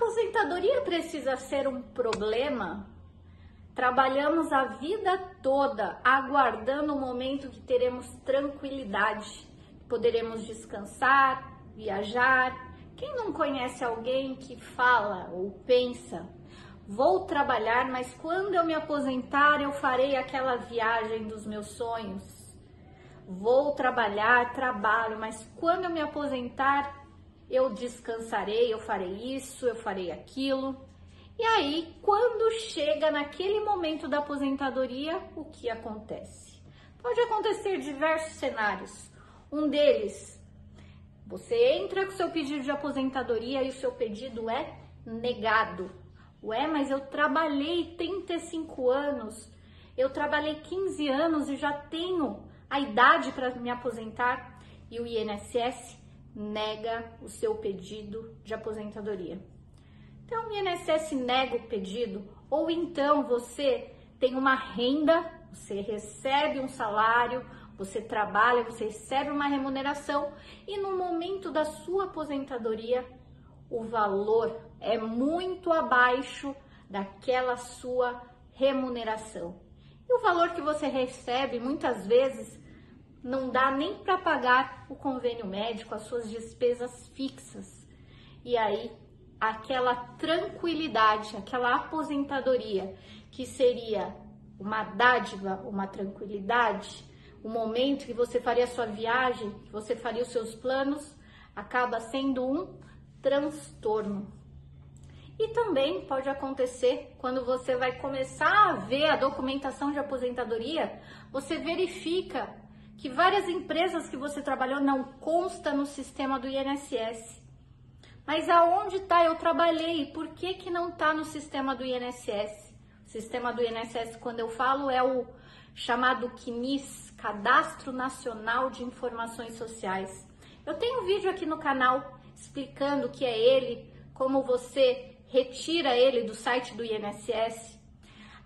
aposentadoria precisa ser um problema? Trabalhamos a vida toda aguardando o momento que teremos tranquilidade, poderemos descansar, viajar. Quem não conhece alguém que fala ou pensa, vou trabalhar, mas quando eu me aposentar eu farei aquela viagem dos meus sonhos? Vou trabalhar, trabalho, mas quando eu me aposentar eu descansarei, eu farei isso, eu farei aquilo. E aí, quando chega naquele momento da aposentadoria, o que acontece? Pode acontecer diversos cenários. Um deles, você entra com seu pedido de aposentadoria e o seu pedido é negado. Ué, mas eu trabalhei 35 anos, eu trabalhei 15 anos e já tenho a idade para me aposentar e o INSS nega o seu pedido de aposentadoria. Então, o INSS nega o pedido, ou então você tem uma renda, você recebe um salário, você trabalha, você recebe uma remuneração e no momento da sua aposentadoria, o valor é muito abaixo daquela sua remuneração. E o valor que você recebe muitas vezes não dá nem para pagar o convênio médico, as suas despesas fixas. E aí aquela tranquilidade, aquela aposentadoria que seria uma dádiva, uma tranquilidade, o momento que você faria a sua viagem, que você faria os seus planos, acaba sendo um transtorno. E também pode acontecer quando você vai começar a ver a documentação de aposentadoria, você verifica que várias empresas que você trabalhou não consta no sistema do INSS. Mas aonde está? Eu trabalhei. Por que, que não está no sistema do INSS? O sistema do INSS, quando eu falo, é o chamado CNIS, Cadastro Nacional de Informações Sociais. Eu tenho um vídeo aqui no canal explicando o que é ele, como você retira ele do site do INSS.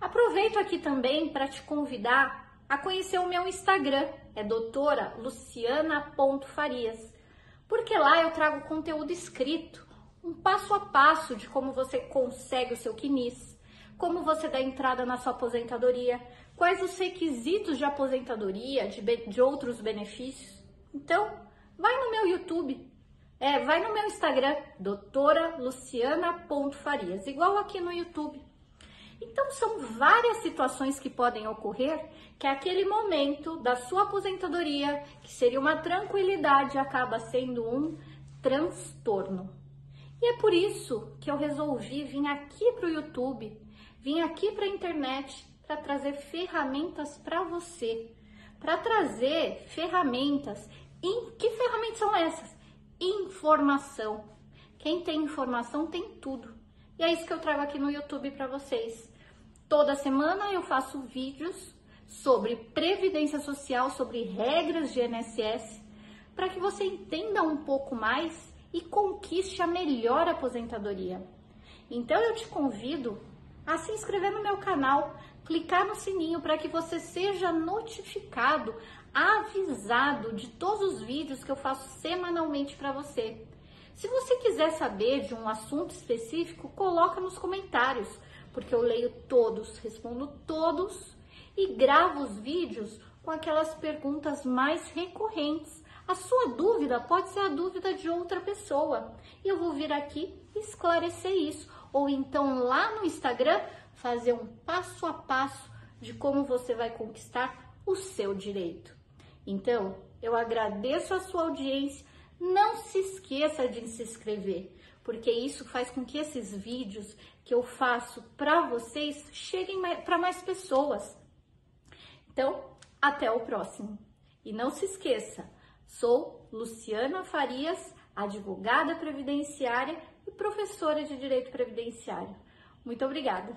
Aproveito aqui também para te convidar a conhecer o meu Instagram, é doutora Luciana.farias porque lá eu trago conteúdo escrito, um passo a passo de como você consegue o seu quinis, como você dá entrada na sua aposentadoria, quais os requisitos de aposentadoria, de, de outros benefícios. Então, vai no meu YouTube, é, vai no meu Instagram, doutora Luciana.farias, igual aqui no YouTube. Então, são várias situações que podem ocorrer que aquele momento da sua aposentadoria, que seria uma tranquilidade, acaba sendo um transtorno. E é por isso que eu resolvi vir aqui para o YouTube, vir aqui para a internet para trazer ferramentas para você, para trazer ferramentas. Em, que ferramentas são essas? Informação. Quem tem informação tem tudo. E é isso que eu trago aqui no YouTube para vocês. Toda semana eu faço vídeos sobre previdência social, sobre regras de INSS, para que você entenda um pouco mais e conquiste a melhor aposentadoria. Então eu te convido a se inscrever no meu canal, clicar no sininho para que você seja notificado, avisado de todos os vídeos que eu faço semanalmente para você. Se você quiser saber de um assunto específico, coloca nos comentários porque eu leio todos, respondo todos e gravo os vídeos com aquelas perguntas mais recorrentes. A sua dúvida pode ser a dúvida de outra pessoa e eu vou vir aqui esclarecer isso. Ou então lá no Instagram fazer um passo a passo de como você vai conquistar o seu direito. Então, eu agradeço a sua audiência. Não se esqueça de se inscrever, porque isso faz com que esses vídeos que eu faço para vocês cheguem para mais pessoas. Então, até o próximo. E não se esqueça, sou Luciana Farias, advogada previdenciária e professora de direito previdenciário. Muito obrigada.